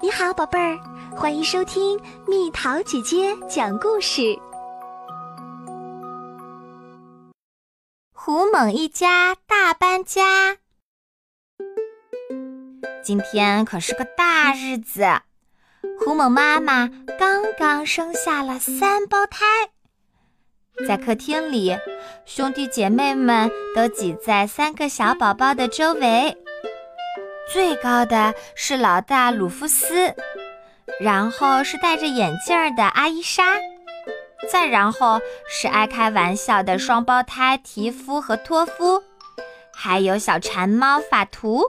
你好，宝贝儿，欢迎收听蜜桃姐姐讲故事。胡猛一家大搬家，今天可是个大日子。胡猛妈妈刚刚生下了三胞胎，在客厅里，兄弟姐妹们都挤在三个小宝宝的周围。最高的是老大鲁夫斯，然后是戴着眼镜的阿伊莎，再然后是爱开玩笑的双胞胎提夫和托夫，还有小馋猫法图、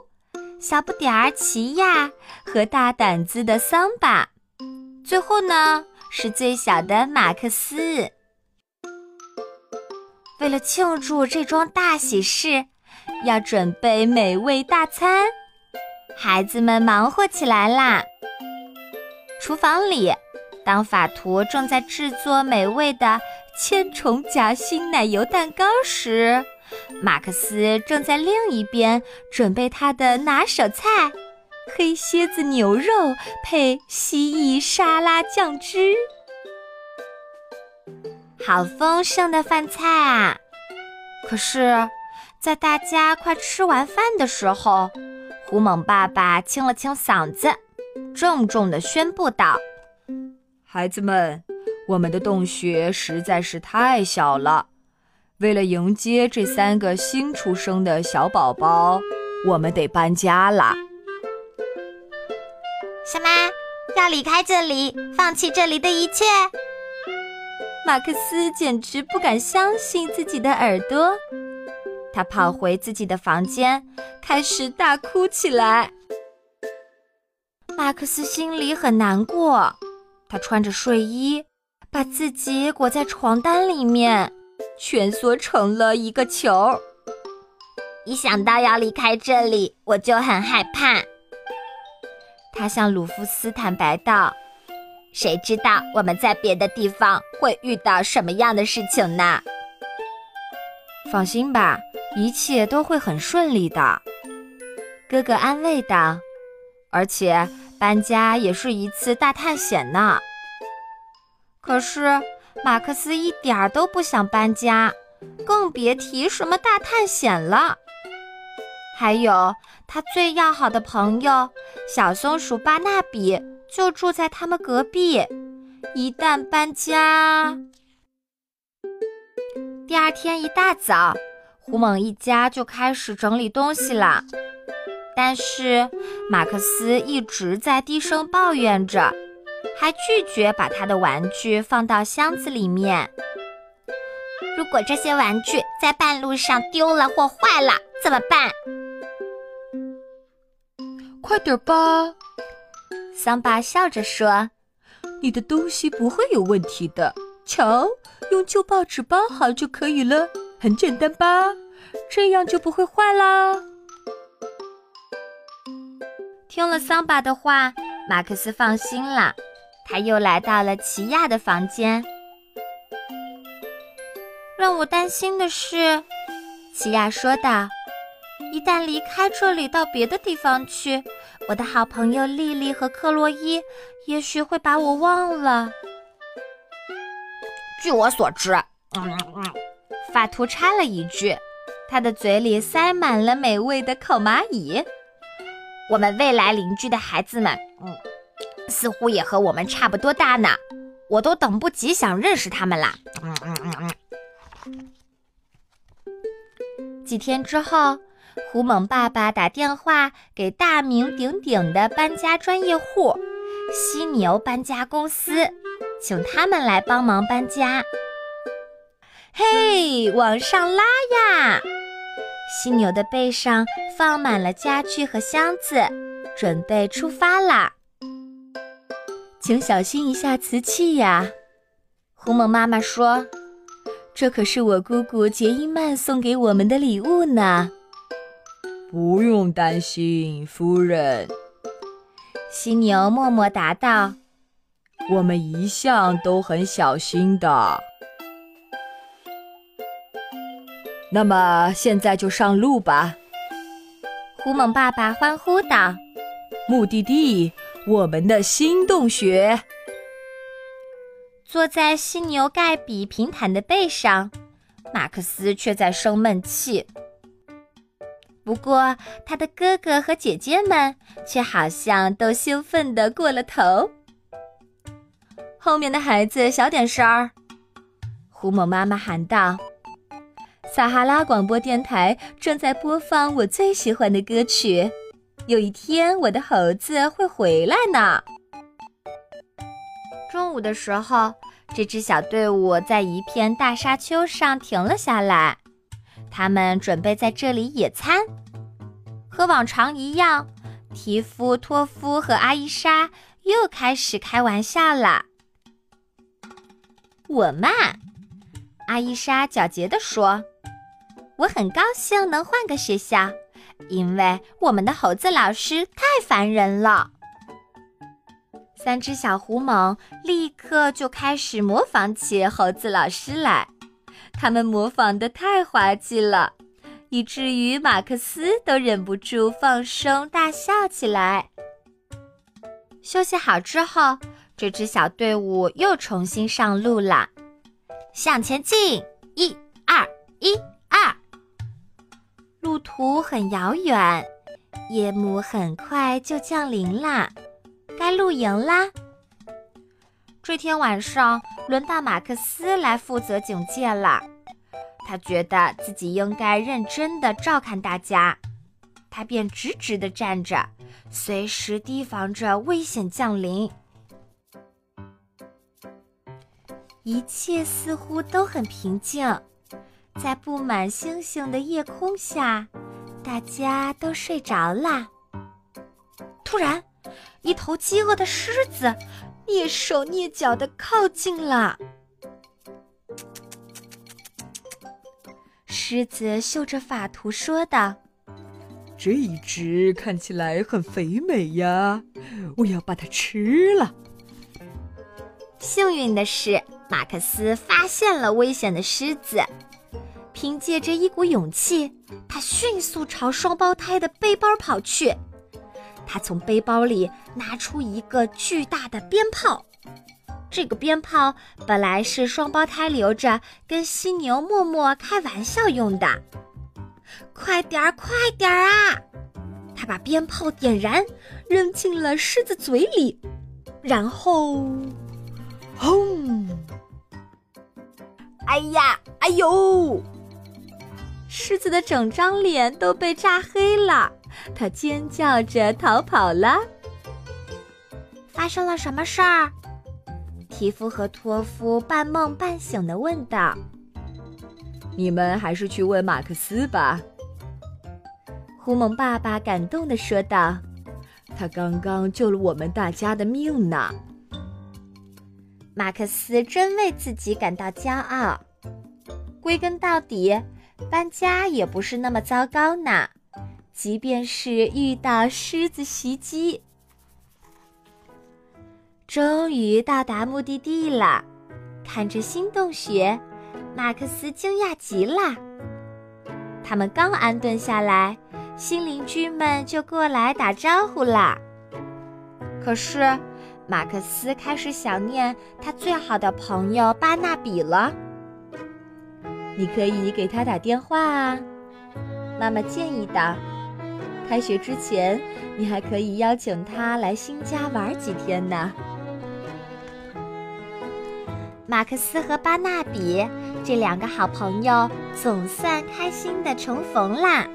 小不点儿奇亚和大胆子的桑巴，最后呢是最小的马克思。为了庆祝这桩大喜事，要准备美味大餐。孩子们忙活起来啦！厨房里，当法图正在制作美味的千重夹心奶油蛋糕时，马克思正在另一边准备他的拿手菜——黑蝎子牛肉配蜥蜴沙拉酱汁。好丰盛的饭菜啊！可是，在大家快吃完饭的时候，胡猛爸爸清了清嗓子，郑重地宣布道：“孩子们，我们的洞穴实在是太小了。为了迎接这三个新出生的小宝宝，我们得搬家了。”什么？要离开这里，放弃这里的一切？马克思简直不敢相信自己的耳朵。他跑回自己的房间，开始大哭起来。马克思心里很难过，他穿着睡衣，把自己裹在床单里面，蜷缩成了一个球。一想到要离开这里，我就很害怕。他向鲁夫斯坦白道：“谁知道我们在别的地方会遇到什么样的事情呢？”放心吧。一切都会很顺利的，哥哥安慰道。而且搬家也是一次大探险呢。可是马克思一点儿都不想搬家，更别提什么大探险了。还有他最要好的朋友小松鼠巴纳比就住在他们隔壁。一旦搬家，第二天一大早。胡猛一家就开始整理东西了，但是马克思一直在低声抱怨着，还拒绝把他的玩具放到箱子里面。如果这些玩具在半路上丢了或坏了怎么办？快点吧，桑巴笑着说：“你的东西不会有问题的。瞧，用旧报纸包好就可以了。”很简单吧，这样就不会坏啦。听了桑巴的话，马克思放心了。他又来到了奇亚的房间。让我担心的是，奇亚说道：“一旦离开这里到别的地方去，我的好朋友丽丽和克洛伊也许会把我忘了。”据我所知，嗯嗯。法图插了一句，他的嘴里塞满了美味的烤蚂蚁。我们未来邻居的孩子们，嗯，似乎也和我们差不多大呢。我都等不及想认识他们啦。嗯嗯嗯嗯。几天之后，胡猛爸爸打电话给大名鼎鼎的搬家专业户——犀牛搬家公司，请他们来帮忙搬家。嘿，往上拉呀！犀牛的背上放满了家具和箱子，准备出发啦。请小心一下瓷器呀！胡猛妈妈说：“这可是我姑姑杰伊曼送给我们的礼物呢。”不用担心，夫人。犀牛默默答道：“我们一向都很小心的。”那么现在就上路吧！胡猛爸爸欢呼道：“目的地我们的新洞穴。坐在犀牛盖比平坦的背上，马克思却在生闷气。不过，他的哥哥和姐姐们却好像都兴奋的过了头。后面的孩子小点声儿，胡某妈妈喊道：“撒哈拉广播电台正在播放我最喜欢的歌曲。有一天，我的猴子会回来呢。”中午的时候，这支小队伍在一片大沙丘上停了下来。他们准备在这里野餐。和往常一样，提夫、托夫和阿伊莎又开始开玩笑了。我慢，阿伊莎狡黠地说：“我很高兴能换个学校，因为我们的猴子老师太烦人了。”三只小狐獴立刻就开始模仿起猴子老师来，他们模仿的太滑稽了，以至于马克思都忍不住放声大笑起来。休息好之后，这支小队伍又重新上路了，向前进，一二一。路途很遥远，夜幕很快就降临啦。该露营啦！这天晚上轮到马克思来负责警戒了。他觉得自己应该认真的照看大家，他便直直的站着，随时提防着危险降临。一切似乎都很平静，在布满星星的夜空下，大家都睡着啦。突然。一头饥饿的狮子蹑手蹑脚的靠近了。狮子嗅着法图说道：“这一只看起来很肥美呀，我要把它吃了。”幸运的是，马克思发现了危险的狮子，凭借着一股勇气，他迅速朝双胞胎的背包跑去。他从背包里拿出一个巨大的鞭炮，这个鞭炮本来是双胞胎留着跟犀牛默默开玩笑用的。快点儿，快点儿啊！他把鞭炮点燃，扔进了狮子嘴里，然后，轰！哎呀，哎呦！狮子的整张脸都被炸黑了。他尖叫着逃跑了。发生了什么事儿？提夫和托夫半梦半醒的问道。你们还是去问马克思吧。胡蒙爸爸感动的说道：“他刚刚救了我们大家的命呢。”马克思真为自己感到骄傲。归根到底，搬家也不是那么糟糕呢。即便是遇到狮子袭击，终于到达目的地了。看着新洞穴，马克思惊讶极了。他们刚安顿下来，新邻居们就过来打招呼啦。可是，马克思开始想念他最好的朋友巴纳比了。你可以给他打电话啊，妈妈建议道。开学之前，你还可以邀请他来新家玩几天呢。马克思和巴纳比这两个好朋友总算开心的重逢啦。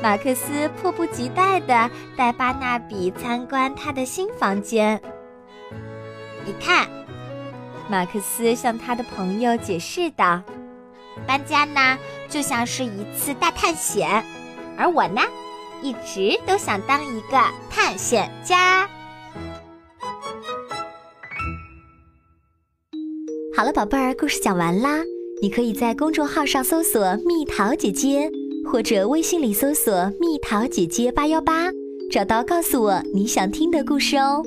马克思迫不及待的带巴纳比参观他的新房间。你看，马克思向他的朋友解释道：“搬家呢，就像是一次大探险，而我呢。”一直都想当一个探险家。好了，宝贝儿，故事讲完啦。你可以在公众号上搜索“蜜桃姐姐”，或者微信里搜索“蜜桃姐姐八幺八”，找到告诉我你想听的故事哦。